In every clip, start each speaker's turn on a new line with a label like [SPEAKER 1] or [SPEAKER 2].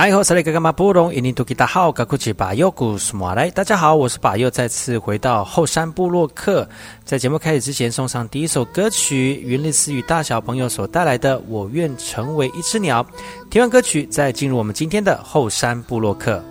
[SPEAKER 1] 哎，好，来，干嘛不懂？印尼土吉大号，噶古吉巴佑古什么来？大家好，我是巴佑，再次回到后山部落客。在节目开始之前，送上第一首歌曲，云丽思与大小朋友所带来的《我愿成为一只鸟》。听完歌曲，再进入我们今天的后山部落客。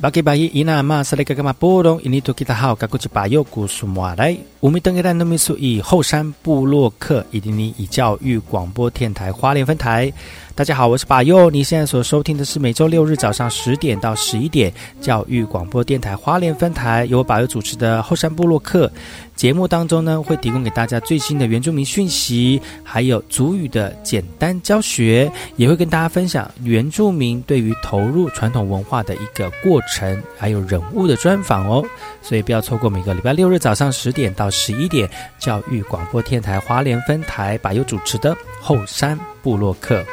[SPEAKER 2] 巴吉巴伊伊那玛斯雷格格玛波隆伊尼图吉他好，嘎古吉巴尤古苏马来，乌米登格兰诺米苏以后山布洛克伊迪尼以教育广播电台花莲分台。大家好，我是巴佑。你现在所收听的是每周六日早上十点到十一点教育广播电台花莲分台，由我巴佑主持的后山部落客节目当中呢，会提供给大家最新的原住民讯息，还有族语的简单教学，也会跟大家分享原住民对于投入传统文化的一个过程，还有人物的专访哦。所以不要错过每个礼拜六日早上十点到十一点教育广播电台花莲分台巴佑主持的后山部落客。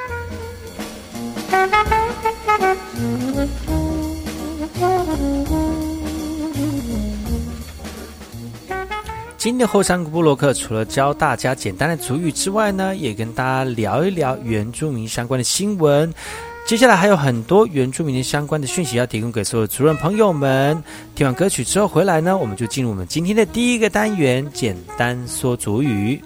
[SPEAKER 2] 今天的后山部落克除了教大家简单的族语之外呢，也跟大家聊一聊原住民相关的新闻。接下来还有很多原住民的相关的讯息要提供给所有族人朋友们。听完歌曲之后回来呢，我们就进入我们今天的第一个单元——简单说族语。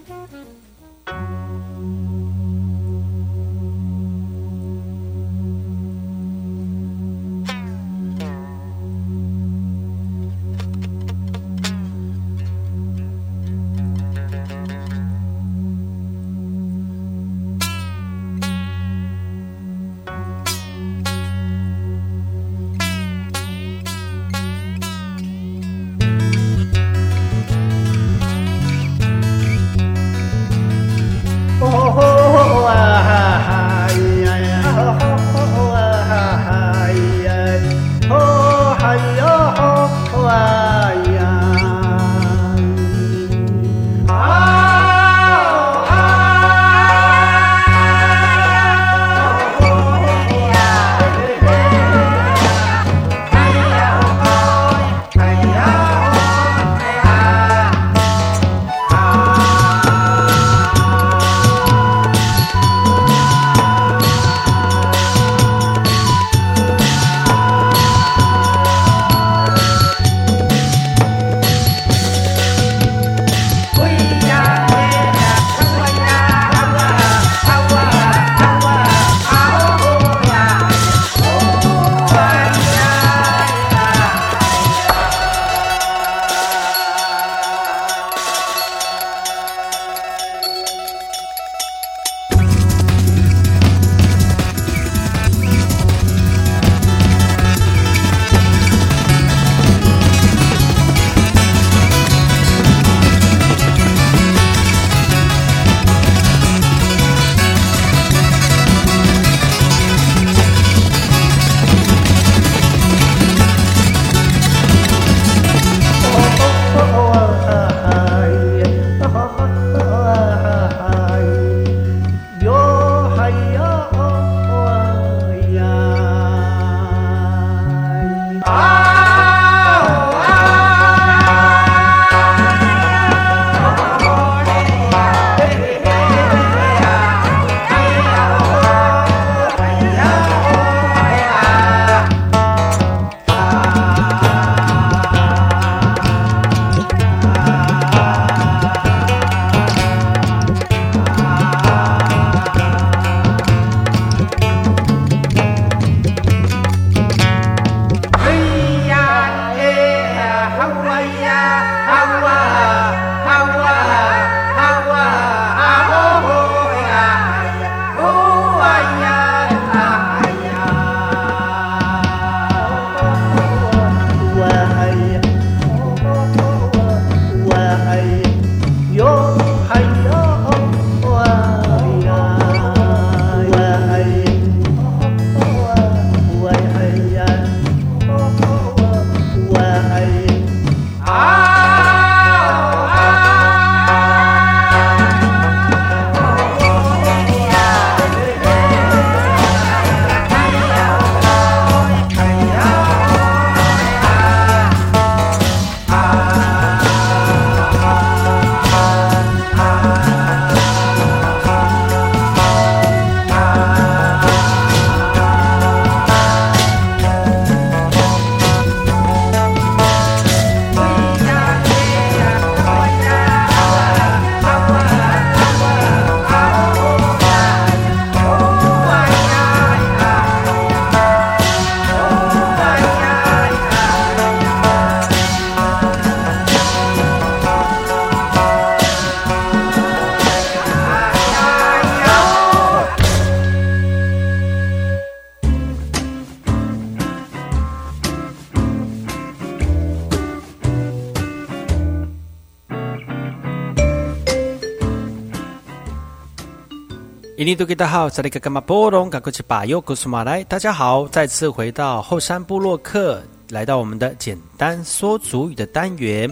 [SPEAKER 2] 印尼多吉大好，这里格格马波隆，赶快去把右古苏马来。大家好，再次回到后山部落客，来到我们的简单说主语的单元。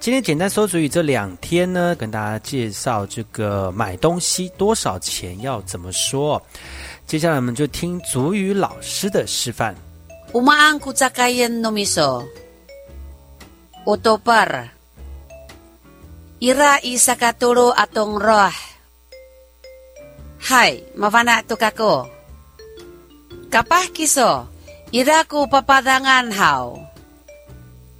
[SPEAKER 2] 今天简单说主语这两天呢，跟大家介绍这个买东西多少钱要怎么说。接下来我们就听主语老师的示范。
[SPEAKER 3] Umaan ko sakayan no miso. Otopar. Ira isa katuro atong roh. はい、マファナとかこう。Kapah kiso, iraku papadangan hau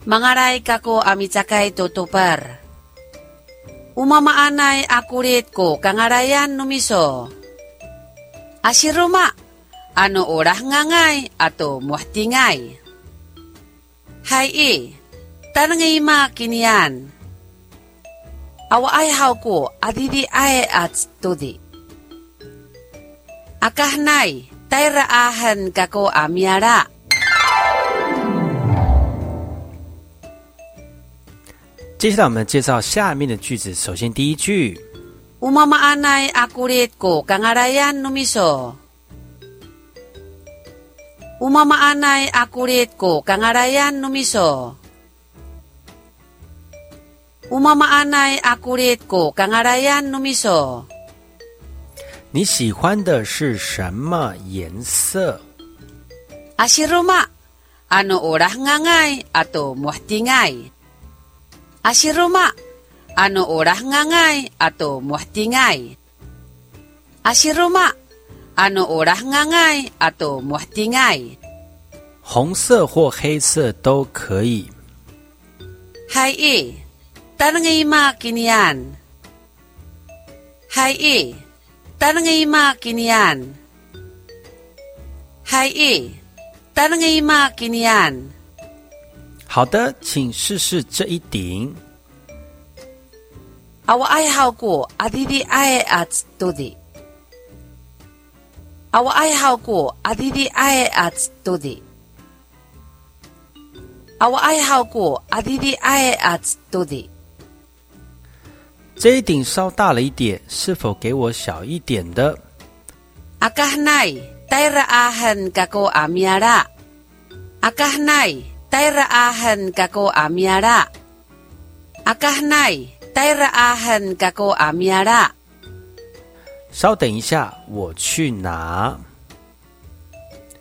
[SPEAKER 3] Mangaray kako amicakai tutupar. Umamaanay akulit ko kangarayan numiso. Asiruma, ano urah ngangai atau muhtingai. Hai i, tanangay ma kinian. Awaay hao ko adidi ay at tudi. Akahnay, tayraahan kako amyara.
[SPEAKER 2] 接下来我们介绍下面的句子。首先第一句
[SPEAKER 3] ，Umamaanay akulit ko kangarayan numiso. Umamaanay akulit ko kangarayan numiso. Umamaanay akulit ko kangarayan numiso.
[SPEAKER 2] 你喜欢的是什么颜色？
[SPEAKER 3] 啊些肉麻阿努乌拉哈爱阿多莫西爱阿些肉麻阿努乌拉哈爱阿多莫西爱阿些肉麻阿努乌拉哈爱阿多莫西爱
[SPEAKER 2] 红色或黑色都可以。
[SPEAKER 3] 嗨一咱们可给你按嗨一 tanangay ma kinian.
[SPEAKER 2] Hai 好的，请试试这一顶。
[SPEAKER 3] 啊，我爱好过阿弟弟爱阿兹多的。啊，我爱好过阿弟弟爱阿兹多的。啊，我爱好过阿弟弟爱阿兹多的。
[SPEAKER 2] 这一顶稍大了一点，是否给我小一点的？
[SPEAKER 3] 阿卡哈奈，戴拉阿亨嘎哥阿米亚拉。阿卡哈奈，戴拉阿亨嘎哥阿米亚拉。阿卡哈奈，戴拉阿亨嘎哥阿米亚拉。
[SPEAKER 2] 稍等一下，我去拿。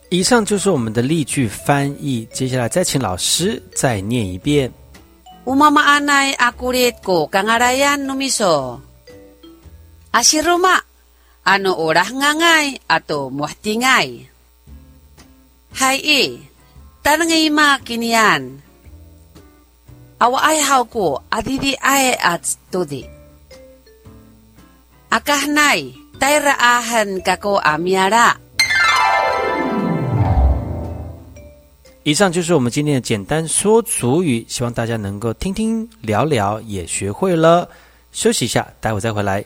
[SPEAKER 2] 以上就是我们的例句翻译，接下来再请老师再念一遍。
[SPEAKER 3] Umamaanay akulit ko kangarayan numiso. Asiruma, ano orah ngangay ato muhtingay. Hai e, tanangay ma kiniyan. Awa ay haw ko adidi ay at studi. Akahnay, tayraahan kako amyara.
[SPEAKER 2] 以上就是我们今天的简单说主语，希望大家能够听听聊聊，也学会了。休息一下，待会再回来。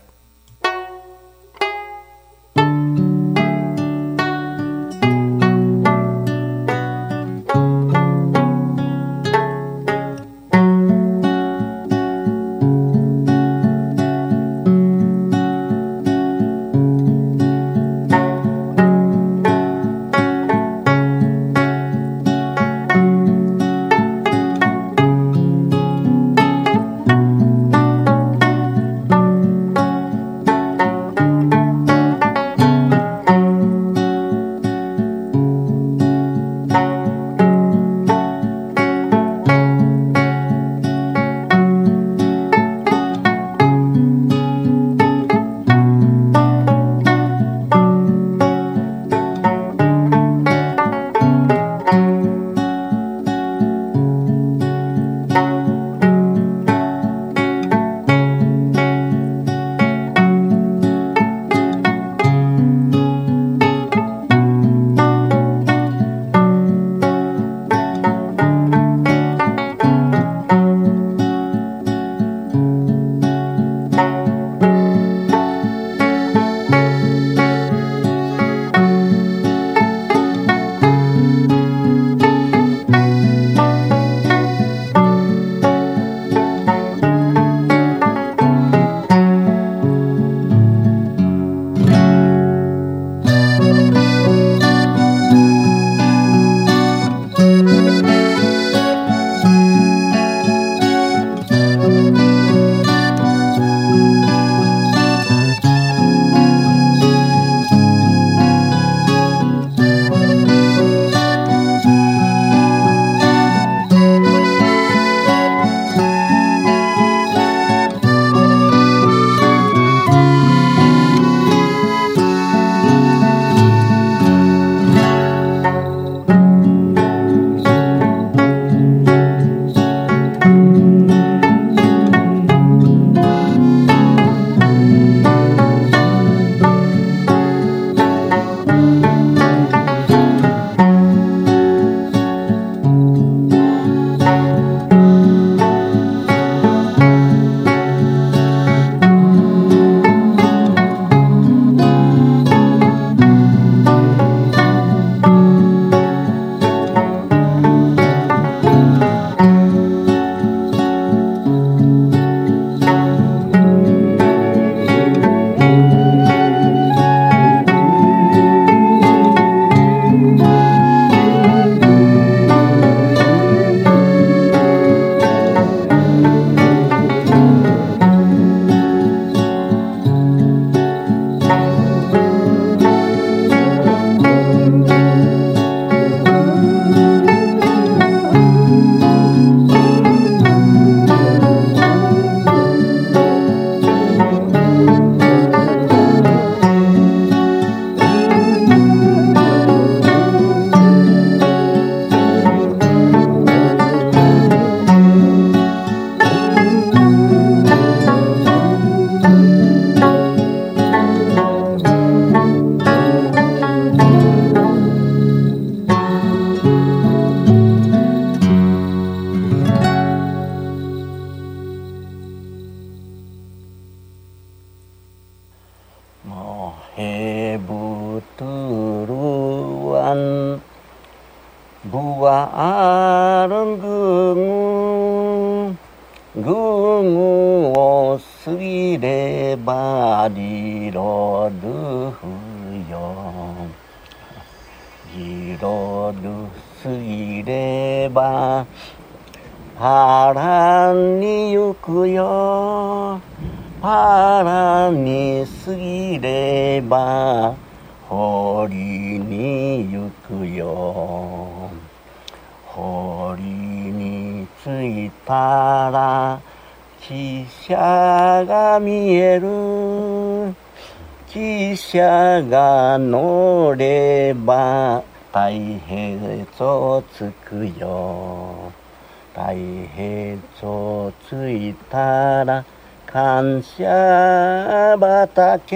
[SPEAKER 4] 感謝畑。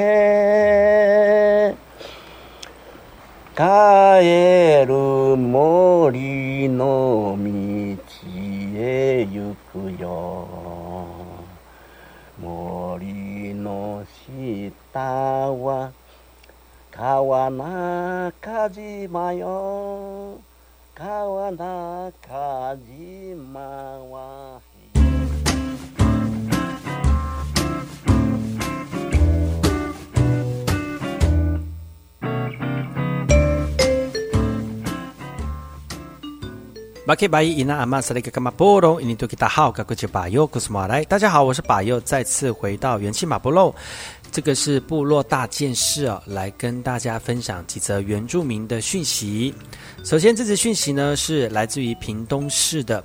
[SPEAKER 4] 帰る森の道へ行くよ。森の下は川中島よ。川中島は
[SPEAKER 2] 马克巴伊伊纳阿玛萨利格玛波隆伊尼多吉达好，格古吉巴尤古斯马来，大家好，我是巴尤，再次回到元气马波隆，这个是部落大件事哦，来跟大家分享几则原住民的讯息。首先，这则讯息呢是来自于屏东市的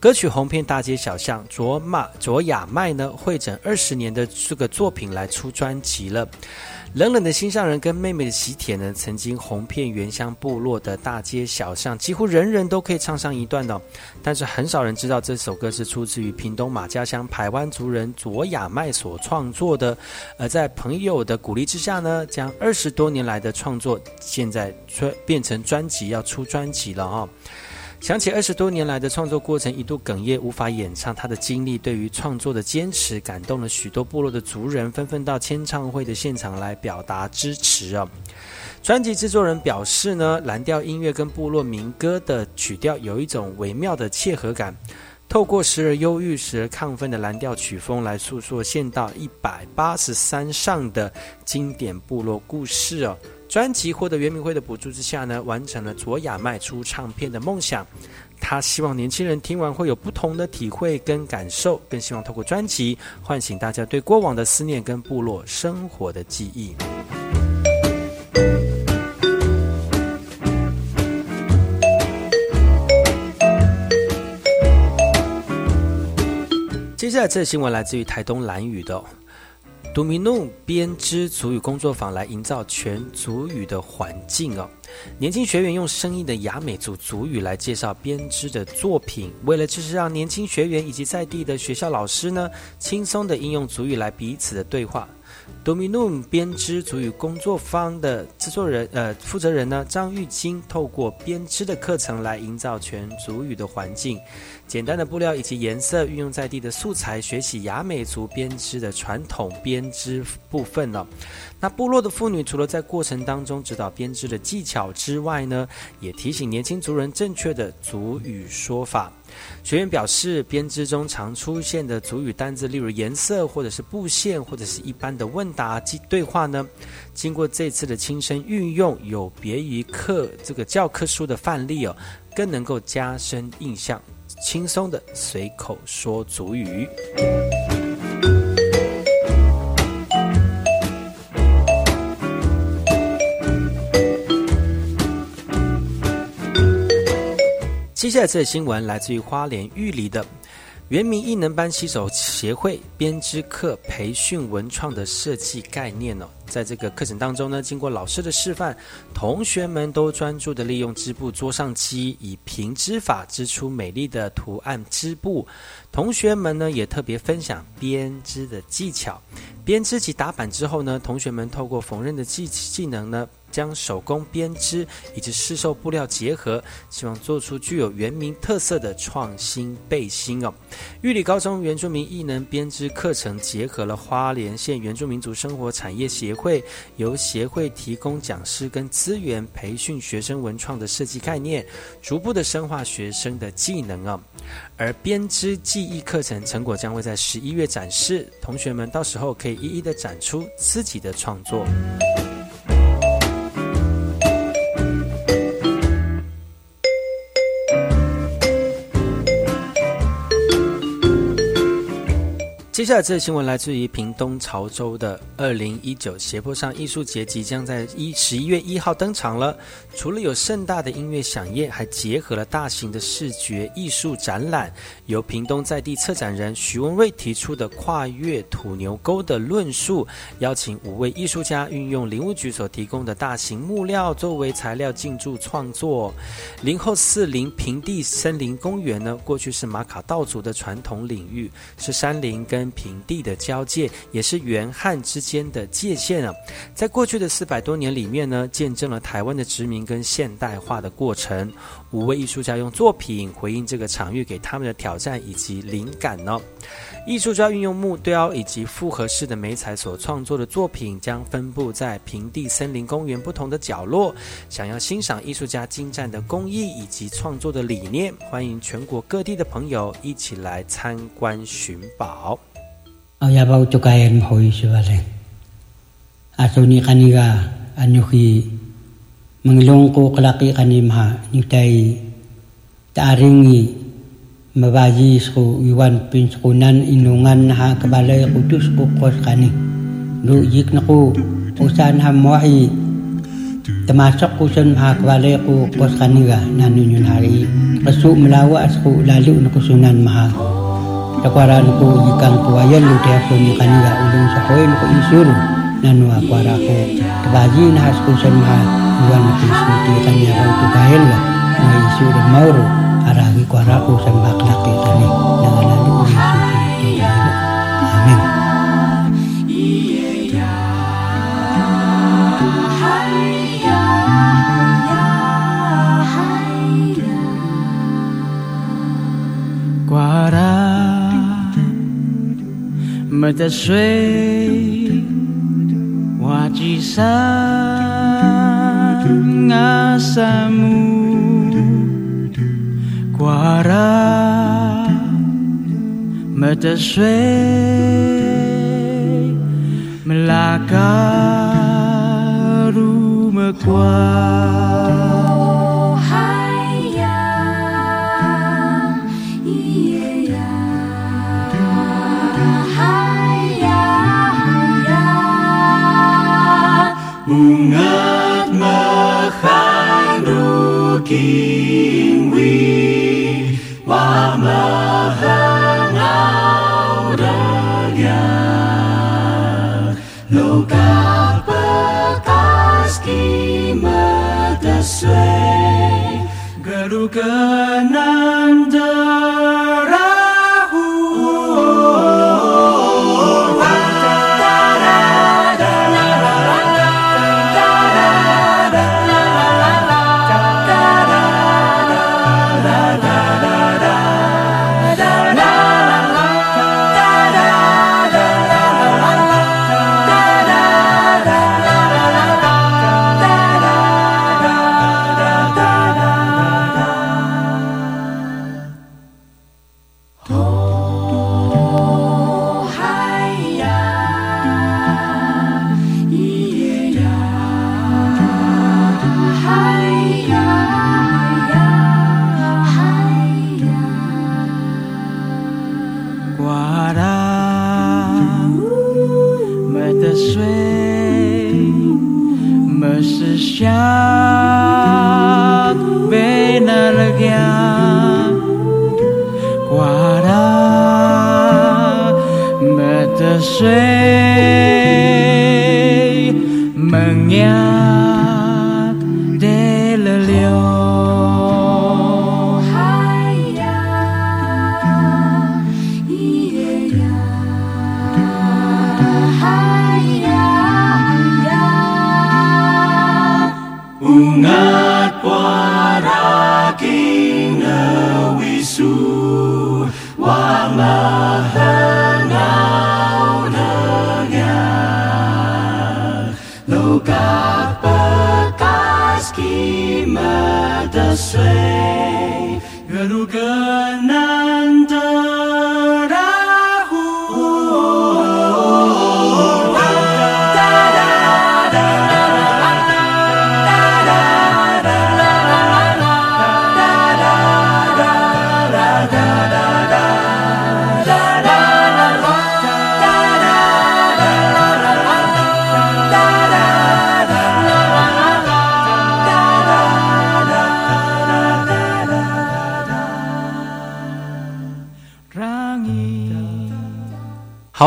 [SPEAKER 2] 歌曲红遍大街小巷，卓玛卓雅麦呢会诊二十年的这个作品来出专辑了。冷冷的心上人跟妹妹的喜帖呢，曾经红遍原乡部落的大街小巷，几乎人人都可以唱上一段的。但是很少人知道这首歌是出自于屏东马家乡排湾族人卓雅麦所创作的。而在朋友的鼓励之下呢，将二十多年来的创作，现在专变成专辑，要出专辑了哈。想起二十多年来的创作过程，一度哽咽无法演唱，他的经历对于创作的坚持，感动了许多部落的族人，纷纷到签唱会的现场来表达支持啊。专辑制作人表示呢，蓝调音乐跟部落民歌的曲调有一种微妙的切合感，透过时而忧郁、时而亢奋的蓝调曲风来诉说县道一百八十三上的经典部落故事哦。专辑获得圆明会的补助之下呢，完成了卓雅卖出唱片的梦想。他希望年轻人听完会有不同的体会跟感受，更希望透过专辑唤醒大家对过往的思念跟部落生活的记忆。接下来这新闻来自于台东蓝屿的。杜米诺编织足语工作坊来营造全足语的环境哦。年轻学员用生硬的雅美族族语来介绍编织的作品，为了就是让年轻学员以及在地的学校老师呢，轻松的应用族语来彼此的对话。多米努编织足语工作坊的制作人，呃，负责人呢，张玉清，透过编织的课程来营造全足语的环境。简单的布料以及颜色，运用在地的素材，学习雅美族编织的传统编织部分呢。那部落的妇女除了在过程当中指导编织的技巧之外呢，也提醒年轻族人正确的族语说法。学员表示，编织中常出现的主语单字，例如颜色，或者是布线，或者是一般的问答及对话呢，经过这次的亲身运用，有别于课这个教科书的范例哦，更能够加深印象，轻松的随口说主语。接下来这新闻来自于花莲玉里的原名艺能班棋手协会编织课培训文创的设计概念呢，在这个课程当中呢，经过老师的示范，同学们都专注的利用织布桌上机，以平织法织出美丽的图案织布。同学们呢也特别分享编织的技巧。编织及打板之后呢，同学们透过缝纫的技技能呢。将手工编织以及市售布料结合，希望做出具有原民特色的创新背心哦。玉里高中原住民艺能编织课程结合了花莲县原住民族生活产业协会，由协会提供讲师跟资源，培训学生文创的设计概念，逐步的深化学生的技能啊。而编织技艺课程成果将会在十一月展示，同学们到时候可以一一的展出自己的创作。接下来这个新闻来自于屏东潮州的二零一九斜坡上艺术节，即将在一十一月一号登场了。除了有盛大的音乐响宴，还结合了大型的视觉艺术展览。由屏东在地策展人徐文瑞提出的跨越土牛沟的论述，邀请五位艺术家运用林务局所提供的大型木料作为材料进驻创作。林后四林平地森林公园呢，过去是马卡道族的传统领域，是山林跟平地的交界，也是原汉之间的界限啊！在过去的四百多年里面呢，见证了台湾的殖民跟现代化的过程。五位艺术家用作品回应这个场域给他们的挑战以及灵感呢。艺术家运用木雕以及复合式的美彩所创作的作品，将分布在平地森林公园不同的角落。想要欣赏艺术家精湛的工艺以及创作的理念，欢迎全国各地的朋友一起来参观寻宝。
[SPEAKER 5] ayabau tukayan hoi sebalen. Asuni kaniga anuhi menglungku kelaki kanimha nyutai taaringi mabaji sku iwan pinskunan inungan ha kebalai kudus kukos kani. Lu yik naku usan hamwahi temasok kusun ha kebalai kukos kaniga nanunyun hari. Kesu melawa asku lalu nukusunan maha dakwara ko yikang tuwayan lu te ko ni kanila ulun sahoy ko isur nanu akwara ko tabaji na has ko san ma uwan ko isu te kanya ko tubayan la na isur mauro aragi kwara ko san baklak te tani na ngalan ko
[SPEAKER 6] isu mata sui waji sa ngasamu Quara mata sui melakaru mekwa Ungat kanan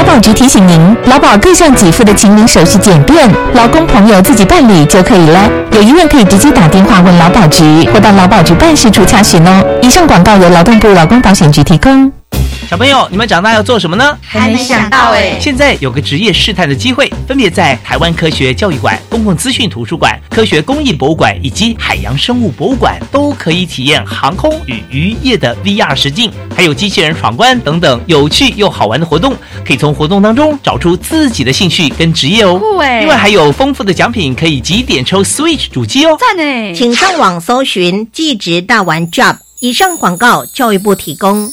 [SPEAKER 7] 劳保局提醒您，劳保各项给付的请领手续简便，劳工朋友自己办理就可以了。有疑问可以直接打电话问劳保局，或到劳保局办事处查询哦。以上广告由劳动部劳工保险局提供。
[SPEAKER 8] 小朋友，你们长大要做什么呢？
[SPEAKER 3] 还没想到哎，
[SPEAKER 8] 现在有个职业试探的机会，分别在台湾科学教育馆、公共资讯图书馆、科学工艺博物馆以及海洋生物博物馆，都可以体验航空与渔业的 VR 实境，还有机器人闯关等等有趣又好玩的活动。可以从活动当中找出自己的兴趣跟职业哦。
[SPEAKER 3] 酷哎
[SPEAKER 8] 另外还有丰富的奖品，可以几点抽 Switch 主机哦。
[SPEAKER 3] 赞哎！
[SPEAKER 9] 请上网搜寻“技职大玩 Job”。以上广告，教育部提供。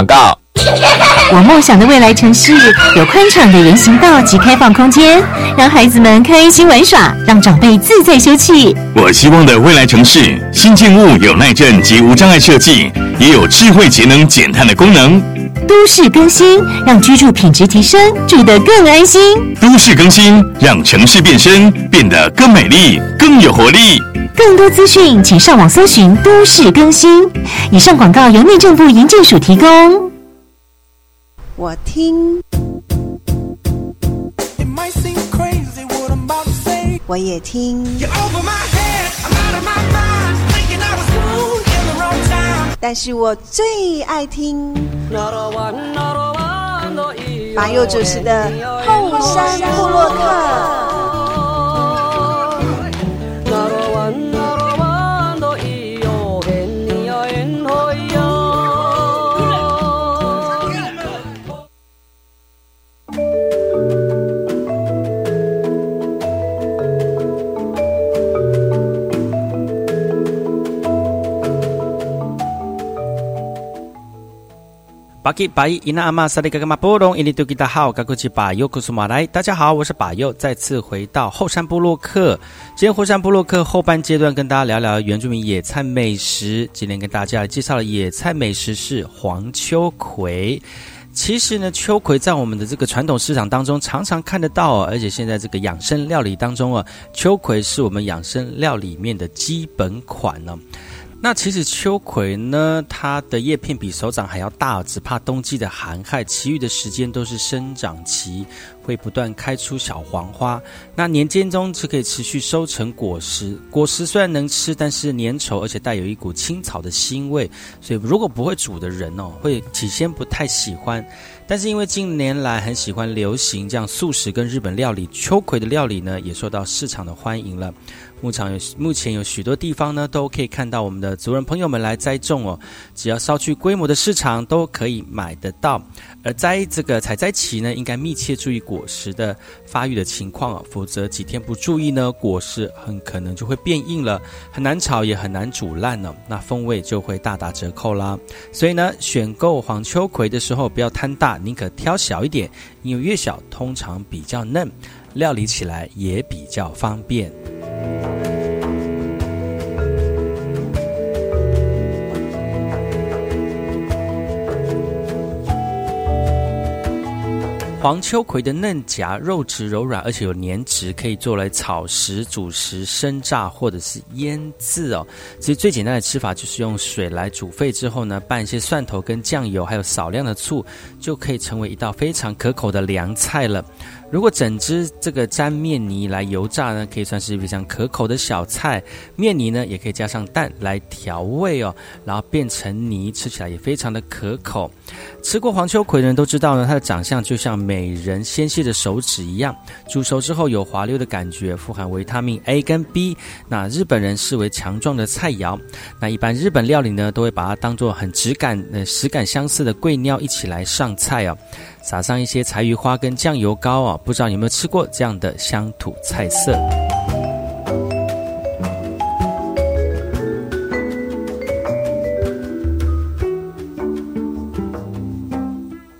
[SPEAKER 10] 广告。
[SPEAKER 7] 我梦想的未来城市有宽敞的人行道及开放空间，让孩子们开心玩耍，让长辈自在休憩。
[SPEAKER 11] 我希望的未来城市，新建物有耐震及无障碍设计，也有智慧节能减碳的功能。
[SPEAKER 7] 都市更新，让居住品质提升，住得更安心。
[SPEAKER 11] 都市更新，让城市变身，变得更美丽、更有活力。
[SPEAKER 7] 更多资讯请上网搜寻都市更新。以上广告由内政部营建署提供。
[SPEAKER 12] 我听。我也听。但是我最爱听。马佑主持的后山部落客。
[SPEAKER 2] 巴基巴伊伊那阿玛萨利格格马波隆伊尼杜吉达好，嘎古吉巴尤库苏马来，大家好，我是巴尤，再次回到后山部落客。今天后山部落客后半阶段跟大家聊聊原住民野菜美食。今天跟大家介绍的野菜美食是黄秋葵。其实呢，秋葵在我们的这个传统市场当中常常看得到哦，而且现在这个养生料理当中啊，秋葵是我们养生料理面的基本款呢、那其实秋葵呢，它的叶片比手掌还要大，只怕冬季的寒害，其余的时间都是生长期，会不断开出小黄花。那年间中是可以持续收成果实，果实虽然能吃，但是粘稠，而且带有一股青草的腥味，所以如果不会煮的人哦，会起先不太喜欢。但是因为近年来很喜欢流行这样素食跟日本料理，秋葵的料理呢也受到市场的欢迎了。牧场有目前有许多地方呢，都可以看到我们的族人朋友们来栽种哦。只要稍具规模的市场都可以买得到。而在这个采摘期呢，应该密切注意果实的发育的情况哦，否则几天不注意呢，果实很可能就会变硬了，很难炒也很难煮烂哦，那风味就会大打折扣啦。所以呢，选购黄秋葵的时候不要贪大，宁可挑小一点，因为越小通常比较嫩，料理起来也比较方便。黄秋葵的嫩荚肉质柔软，而且有粘质，可以做来炒食、煮食、生炸或者是腌制哦。其实最简单的吃法就是用水来煮沸之后呢，拌一些蒜头跟酱油，还有少量的醋，就可以成为一道非常可口的凉菜了。如果整只这个沾面泥来油炸呢，可以算是非常可口的小菜。面泥呢，也可以加上蛋来调味哦，然后变成泥，吃起来也非常的可口。吃过黄秋葵的人都知道呢，它的长相就像美人纤细的手指一样，煮熟之后有滑溜的感觉，富含维他命 A 跟 B。那日本人视为强壮的菜肴。那一般日本料理呢，都会把它当做很质感、呃食感相似的桂鸟一起来上菜哦。撒上一些柴鱼花跟酱油膏啊，不知道有没有吃过这样的乡土菜色？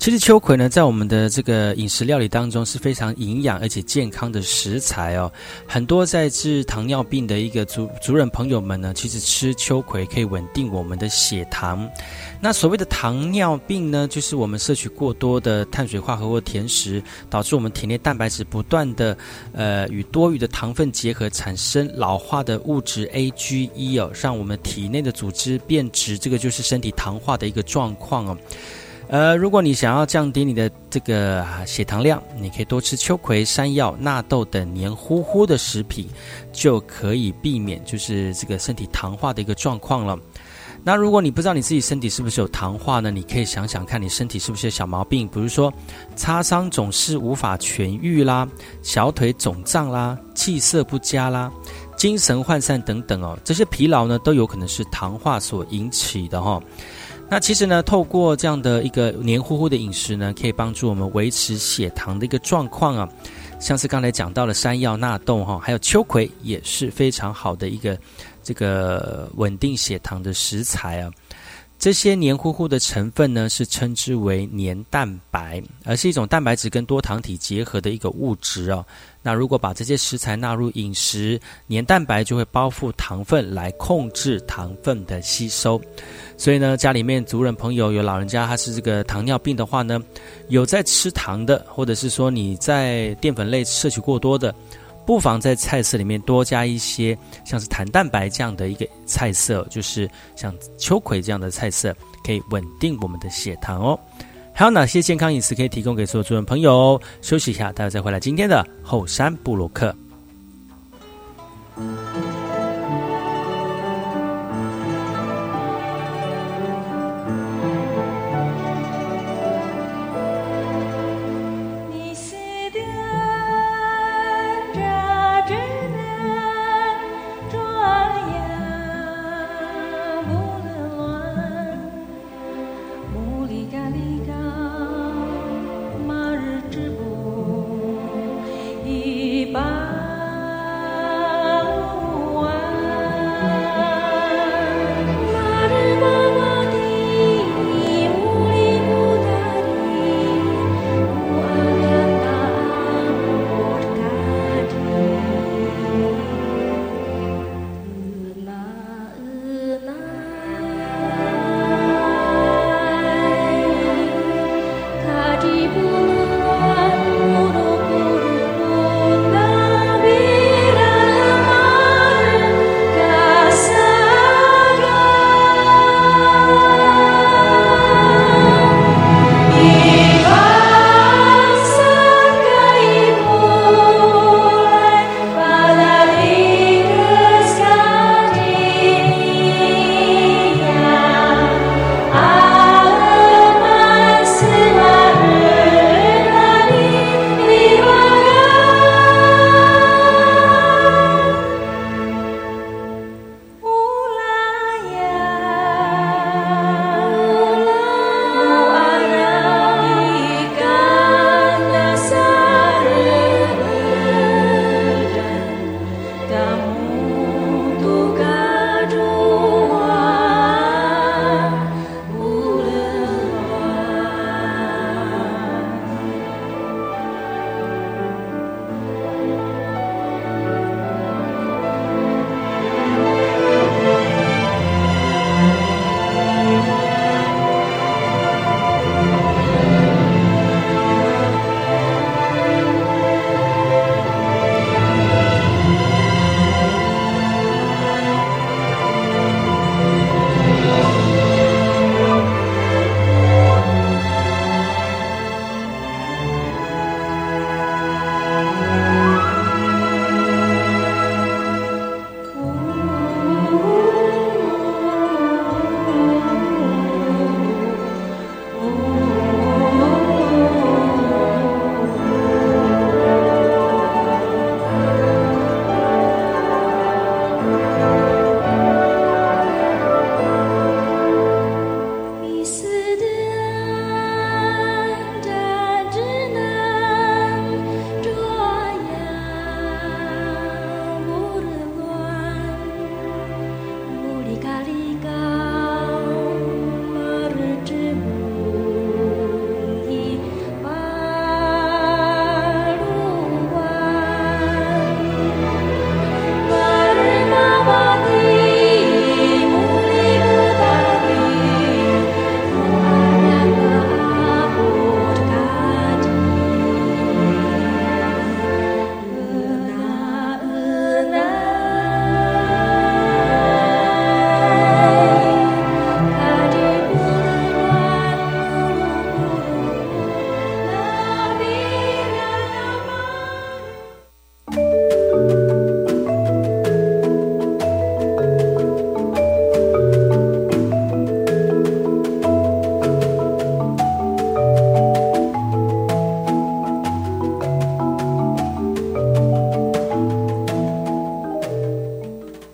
[SPEAKER 2] 其实秋葵呢，在我们的这个饮食料理当中是非常营养而且健康的食材哦。很多在治糖尿病的一个族族人朋友们呢，其实吃秋葵可以稳定我们的血糖。那所谓的糖尿病呢，就是我们摄取过多的碳水化合物甜食，导致我们体内蛋白质不断的呃与多余的糖分结合，产生老化的物质 AGE 哦，让我们体内的组织变质，这个就是身体糖化的一个状况哦。呃，如果你想要降低你的这个血糖量，你可以多吃秋葵、山药、纳豆等黏糊糊的食品，就可以避免就是这个身体糖化的一个状况了。那如果你不知道你自己身体是不是有糖化呢？你可以想想看你身体是不是有小毛病，比如说擦伤总是无法痊愈啦，小腿肿胀啦，气色不佳啦，精神涣散等等哦，这些疲劳呢都有可能是糖化所引起的哈。那其实呢，透过这样的一个黏糊糊的饮食呢，可以帮助我们维持血糖的一个状况啊。像是刚才讲到了山药、纳豆哈，还有秋葵也是非常好的一个这个稳定血糖的食材啊。这些黏糊糊的成分呢，是称之为黏蛋白，而是一种蛋白质跟多糖体结合的一个物质哦。那如果把这些食材纳入饮食，黏蛋白就会包覆糖分来控制糖分的吸收。所以呢，家里面族人朋友有老人家他是这个糖尿病的话呢，有在吃糖的，或者是说你在淀粉类摄取过多的。不妨在菜色里面多加一些像是弹蛋白这样的一个菜色，就是像秋葵这样的菜色，可以稳定我们的血糖哦。还有哪些健康饮食可以提供给所有主人朋友？休息一下，待会再回来今天的后山布鲁克。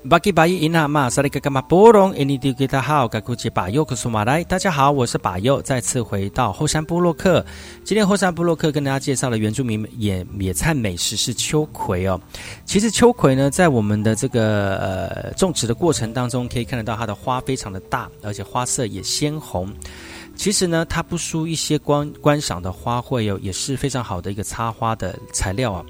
[SPEAKER 2] 巴基巴伊伊纳玛萨利格格马波隆印尼迪吉他好，格库吉巴尤克苏马来，大家好，我是巴尤，再次回到后山部落克。今天后山部落克跟大家介绍的原住民野野菜美食是秋葵哦。其实秋葵呢，在我们的这个呃种植的过程当中，可以看得到它的花非常的大，而且花色也鲜红。其实呢，它不输一些观观赏的花卉哦，也是非常好的一个插花的材料啊。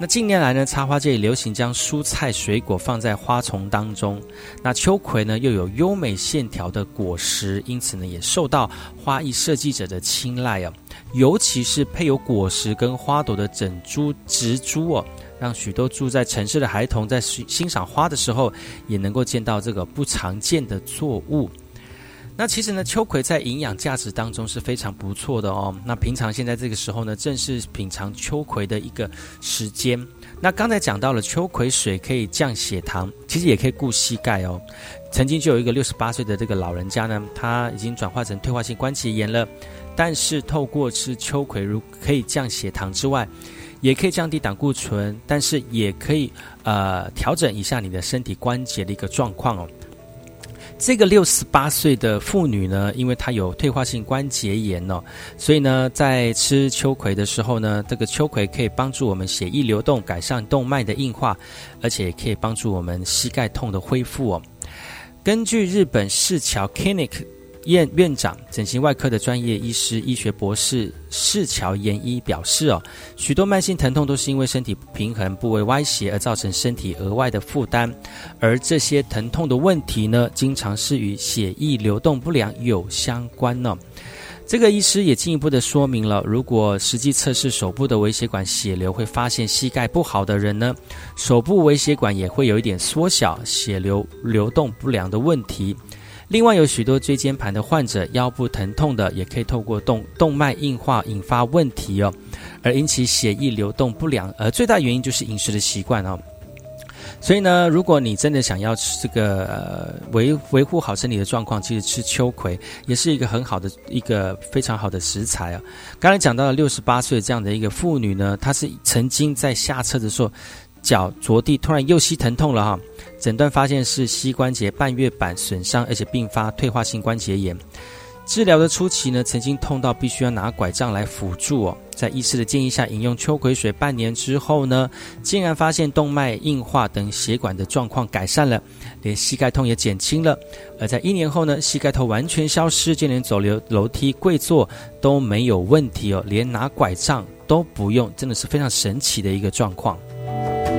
[SPEAKER 2] 那近年来呢，插花界流行将蔬菜水果放在花丛当中。那秋葵呢，又有优美线条的果实，因此呢，也受到花艺设计者的青睐啊。尤其是配有果实跟花朵的整株植株哦，让许多住在城市的孩童在欣赏花的时候，也能够见到这个不常见的作物。那其实呢，秋葵在营养价值当中是非常不错的哦。那平常现在这个时候呢，正是品尝秋葵的一个时间。那刚才讲到了秋葵水可以降血糖，其实也可以顾膝盖哦。曾经就有一个六十八岁的这个老人家呢，他已经转化成退化性关节炎了，但是透过吃秋葵，如可以降血糖之外，也可以降低胆固醇，但是也可以呃调整一下你的身体关节的一个状况哦。这个六十八岁的妇女呢，因为她有退化性关节炎哦，所以呢，在吃秋葵的时候呢，这个秋葵可以帮助我们血液流动，改善动脉的硬化，而且也可以帮助我们膝盖痛的恢复哦。根据日本市桥 Kinik。院院长、整形外科的专业医师、医学博士世桥研一表示：“哦，许多慢性疼痛都是因为身体不平衡、部位歪斜而造成身体额外的负担，而这些疼痛的问题呢，经常是与血液流动不良有相关呢。”这个医师也进一步的说明了，如果实际测试手部的微血管血流，会发现膝盖不好的人呢，手部微血管也会有一点缩小，血流流动不良的问题。另外，有许多椎间盘的患者腰部疼痛的，也可以透过动动脉硬化引发问题哦，而引起血液流动不良。而最大原因就是饮食的习惯哦。所以呢，如果你真的想要吃这个维维护好身体的状况，其实吃秋葵也是一个很好的一个非常好的食材啊。刚才讲到了六十八岁这样的一个妇女呢，她是曾经在下车的时候。脚着地，突然右膝疼痛了哈，诊断发现是膝关节半月板损伤，而且并发退化性关节炎。治疗的初期呢，曾经痛到必须要拿拐杖来辅助哦。在医师的建议下，饮用秋葵水半年之后呢，竟然发现动脉硬化等血管的状况改善了，连膝盖痛也减轻了。而在一年后呢，膝盖痛完全消失，就连走楼楼梯、跪坐都没有问题哦，连拿拐杖都不用，真的是非常神奇的一个状况。Bye.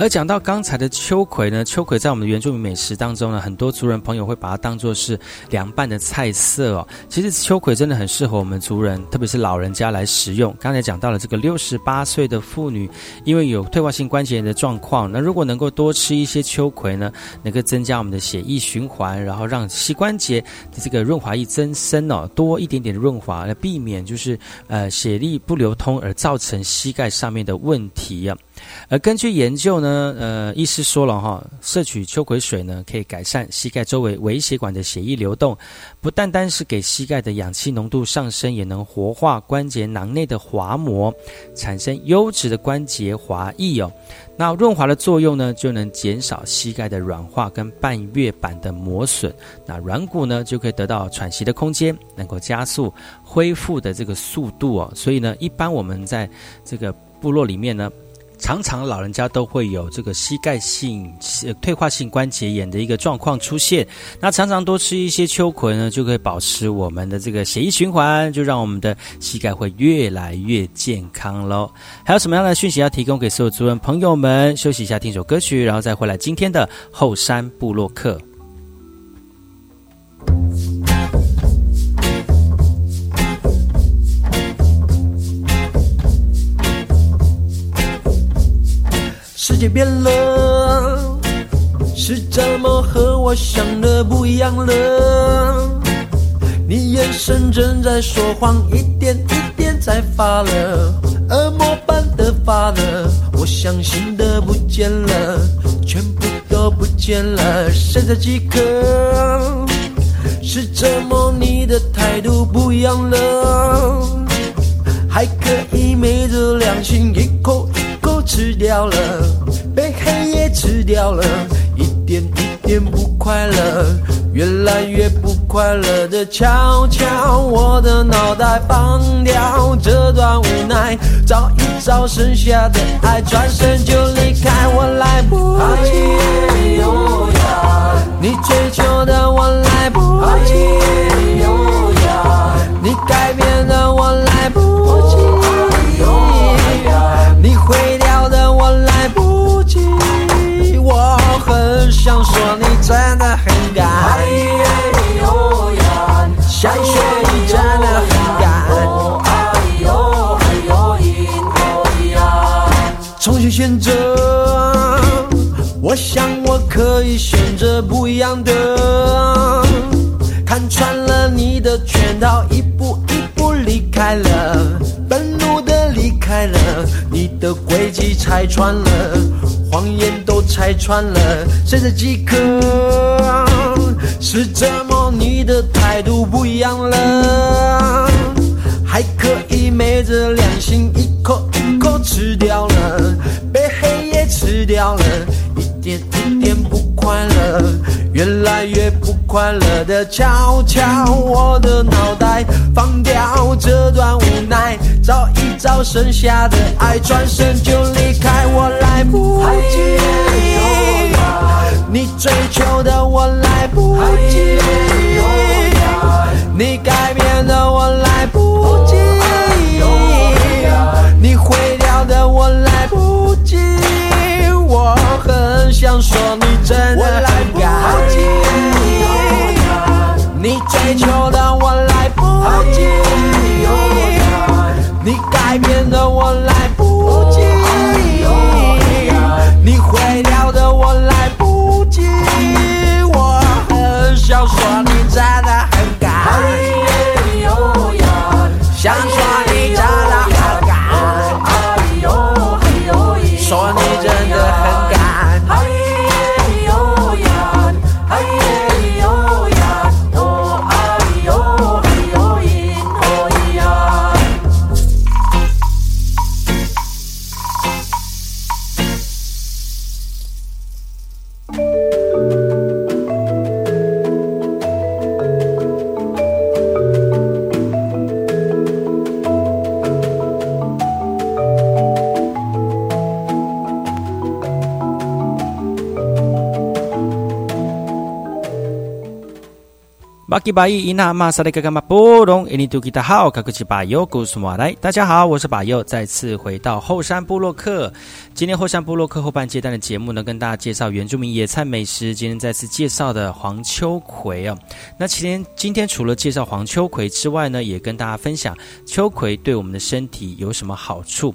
[SPEAKER 2] 而讲到刚才的秋葵呢，秋葵在我们的原住民美食当中呢，很多族人朋友会把它当做是凉拌的菜色哦。其实秋葵真的很适合我们族人，特别是老人家来食用。刚才讲到了这个六十八岁的妇女，因为有退化性关节炎的状况，那如果能够多吃一些秋葵呢，能够增加我们的血液循环，然后让膝关节的这个润滑液增生哦，多一点点润滑，来避免就是呃血力不流通而造成膝盖上面的问题啊。而根据研究呢，呃，医师说了哈，摄取秋葵水呢，可以改善膝盖周围微血管的血液流动，不单单是给膝盖的氧气浓度上升，也能活化关节囊内的滑膜，产生优质的关节滑液哦。那润滑的作用呢，就能减少膝盖的软化跟半月板的磨损，那软骨呢就可以得到喘息的空间，能够加速恢复的这个速度哦。所以呢，一般我们在这个部落里面呢。常常老人家都会有这个膝盖性退化性关节炎的一个状况出现，那常常多吃一些秋葵呢，就可以保持我们的这个血液循环，就让我们的膝盖会越来越健康喽。还有什么样的讯息要提供给所有族人朋友们？休息一下，听首歌曲，然后再回来今天的后山部落客。
[SPEAKER 13] 世界变了，是怎么和我想的不一样了？你眼神正在说谎，一点一点在发了，恶魔般的发了，我相信的不见了，全部都不见了，剩下几颗。是怎么你的态度不一样了？还可以昧着良心一口一口吃掉了，被黑夜吃掉了，一点一点不快乐，越来越不快乐的悄悄，我的脑袋放掉这段无奈，找一找剩下的爱，转身就离开，我来不及。你追求的我来不及，你改变的我来不及，你回很想说你真的很敢，想说你真的很敢。重新选择，我想我可以选择不一样的。看穿了你的圈套，一步一步离开了，愤怒的离开了，你的轨迹拆穿了，谎言拆穿了，剩下几颗？是怎么你的态度不一样了？还可以昧着良心一口一口吃掉了，被黑夜吃掉了，一点一点不快乐，越来越不快乐的悄悄，我的脑袋放掉这段无奈，找一找剩下的爱，转身就离开，我来不及。你追求的我来不及，你改变的我来不及，你毁掉的我来不及。我很想说你真的很敢，你追求的我来不及，你改变的我来不及，你毁掉的我来不及。我很想说你真的很高，想说
[SPEAKER 2] 马吉巴伊伊那马萨雷格嘎马波隆伊尼杜吉达好，卡库奇巴尤古苏马来，大家好，我是巴尤，再次回到后山部落客。今天后山部落客后半阶段的节目呢，跟大家介绍原住民野菜美食。今天再次介绍的黄秋葵哦。那今天今天除了介绍黄秋葵之外呢，也跟大家分享秋葵对我们的身体有什么好处。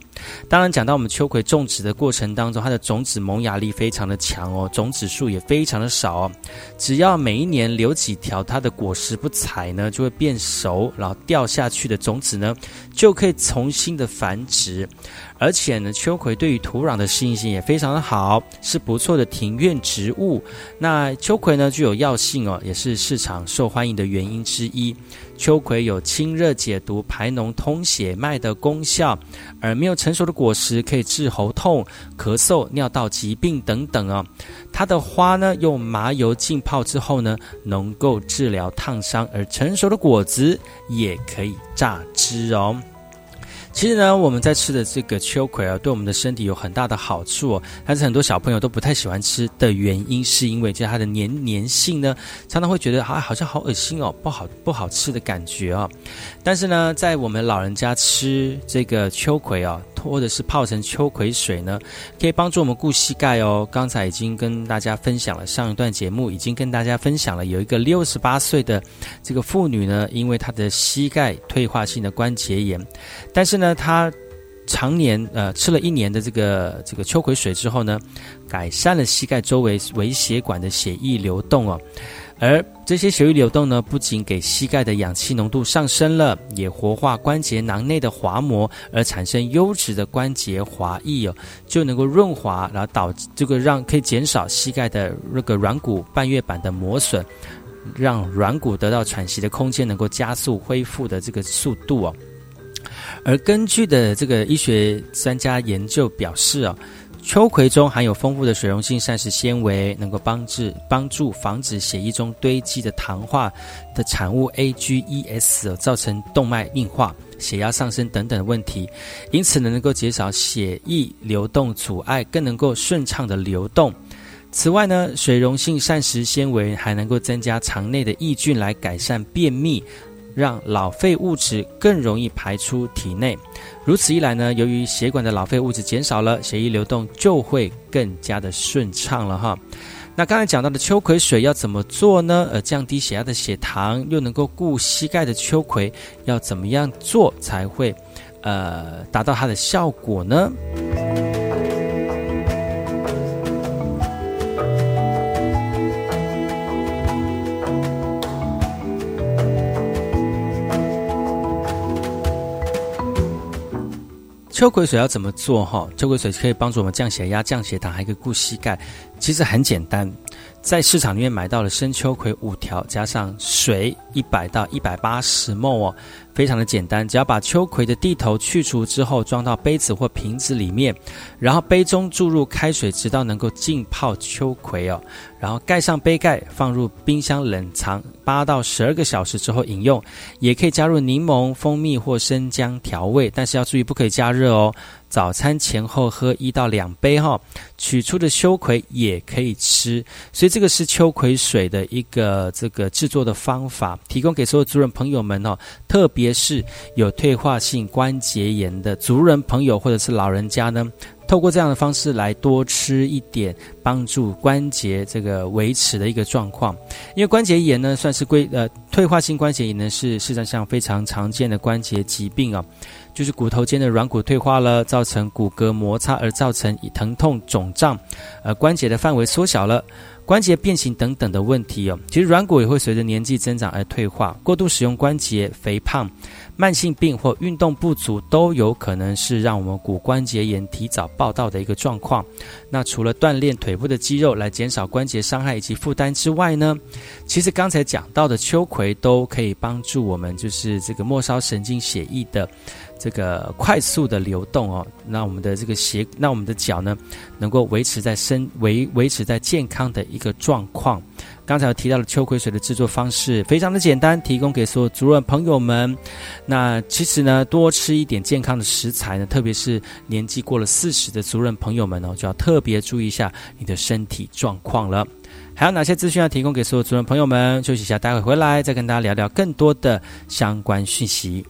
[SPEAKER 2] 当然，讲到我们秋葵种植的过程当中，它的种子萌芽力非常的强哦，种子数也非常的少哦。只要每一年留几条它的果实不采呢，就会变熟，然后掉下去的种子呢，就可以重新的繁殖。而且呢，秋葵对于土壤的适应性也非常的好，是不错的庭院植物。那秋葵呢具有药性哦，也是市场受欢迎的原因之一。秋葵有清热解毒、排脓通血脉的功效，而没有成熟的果实可以治喉痛、咳嗽、尿道疾病等等哦。它的花呢用麻油浸泡之后呢，能够治疗烫伤，而成熟的果子也可以榨汁哦。其实呢，我们在吃的这个秋葵啊，对我们的身体有很大的好处哦。但是很多小朋友都不太喜欢吃的原因，是因为就是它的黏黏性呢，常常会觉得啊，好像好恶心哦，不好不好吃的感觉哦。但是呢，在我们老人家吃这个秋葵哦，或者是泡成秋葵水呢，可以帮助我们顾膝盖哦。刚才已经跟大家分享了，上一段节目已经跟大家分享了，有一个六十八岁的这个妇女呢，因为她的膝盖退化性的关节炎，但是呢。她常年呃吃了一年的这个这个秋葵水之后呢，改善了膝盖周围微血管的血液流动哦。而这些血液流动呢，不仅给膝盖的氧气浓度上升了，也活化关节囊内的滑膜，而产生优质的关节滑液哦，就能够润滑，然后导这个让可以减少膝盖的那个软骨半月板的磨损。让软骨得到喘息的空间，能够加速恢复的这个速度哦。而根据的这个医学专家研究表示哦、秋葵中含有丰富的水溶性膳食纤维，能够帮治帮助防止血液中堆积的糖化的产物 AGES 造成动脉硬化、血压上升等等问题，因此呢能够减少血液流动阻碍，更能够顺畅的流动。此外呢，水溶性膳食纤维还能够增加肠内的益菌，来改善便秘，让老废物质更容易排出体内。如此一来呢，由于血管的老废物质减少了，血液流动就会更加的顺畅了哈。那刚才讲到的秋葵水要怎么做呢？呃，降低血压的血糖，又能够顾膝盖的秋葵，要怎么样做才会呃达到它的效果呢？秋葵水要怎么做？哈，秋葵水可以帮助我们降血压、降血糖，还可以固膝盖。其实很简单，在市场里面买到了生秋葵五条，加上水一百到一百八十 ml 哦，非常的简单。只要把秋葵的蒂头去除之后，装到杯子或瓶子里面，然后杯中注入开水，直到能够浸泡秋葵哦，然后盖上杯盖，放入冰箱冷藏八到十二个小时之后饮用。也可以加入柠檬、蜂蜜或生姜调味，但是要注意不可以加热哦。早餐前后喝一到两杯哈，取出的秋葵也可以吃，所以这个是秋葵水的一个这个制作的方法，提供给所有族人朋友们哦，特别也是有退化性关节炎的族人朋友或者是老人家呢。透过这样的方式来多吃一点，帮助关节这个维持的一个状况。因为关节炎呢，算是归呃退化性关节炎呢，是市场上非常常见的关节疾病啊，就是骨头间的软骨退化了，造成骨骼摩擦而造成疼痛、肿胀，呃关节的范围缩小了。关节变形等等的问题哦，其实软骨也会随着年纪增长而退化。过度使用关节、肥胖、慢性病或运动不足，都有可能是让我们骨关节炎提早报道的一个状况。那除了锻炼腿部的肌肉来减少关节伤害以及负担之外呢，其实刚才讲到的秋葵都可以帮助我们，就是这个末梢神经血液的。这个快速的流动哦，那我们的这个鞋，那我们的脚呢，能够维持在身维维持在健康的一个状况。刚才有提到了秋葵水的制作方式，非常的简单，提供给所有族人朋友们。那其实呢，多吃一点健康的食材呢，特别是年纪过了四十的族人朋友们哦，就要特别注意一下你的身体状况了。还有哪些资讯要提供给所有族人朋友们？休息一下，待会回来再跟大家聊聊更多的相关讯息。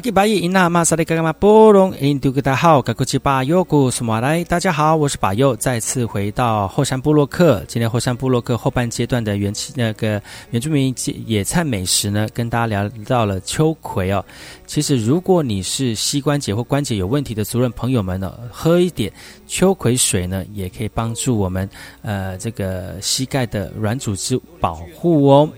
[SPEAKER 2] 吉巴伊伊那玛萨利嘎嘎玛波隆印度格达好，嘎古吉巴尤古苏马来，大家好，我是巴尤，再次回到后山部落克。今天后山部落克后半阶段的原期那个原住民野菜美食呢，跟大家聊到了秋葵哦。其实如果你是膝关节或关节有问题的族人朋友们呢，喝一点秋葵水呢，也可以帮助我们呃这个膝盖的软组织保护哦。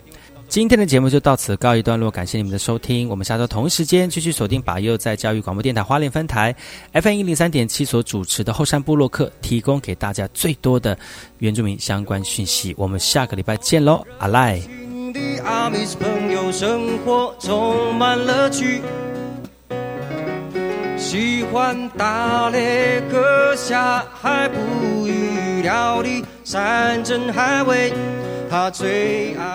[SPEAKER 2] 今天的节目就到此告一段落，感谢你们的收听。我们下周同一时间继续锁定把右在教育广播电台花莲分台 FM 一零三点七所主持的后山部落客，提供给大家最多的原住民相关讯息。我们下个礼拜见喽，阿赖。
[SPEAKER 14] 喜欢打猎、割下海捕鱼、料理山珍海味，他最爱。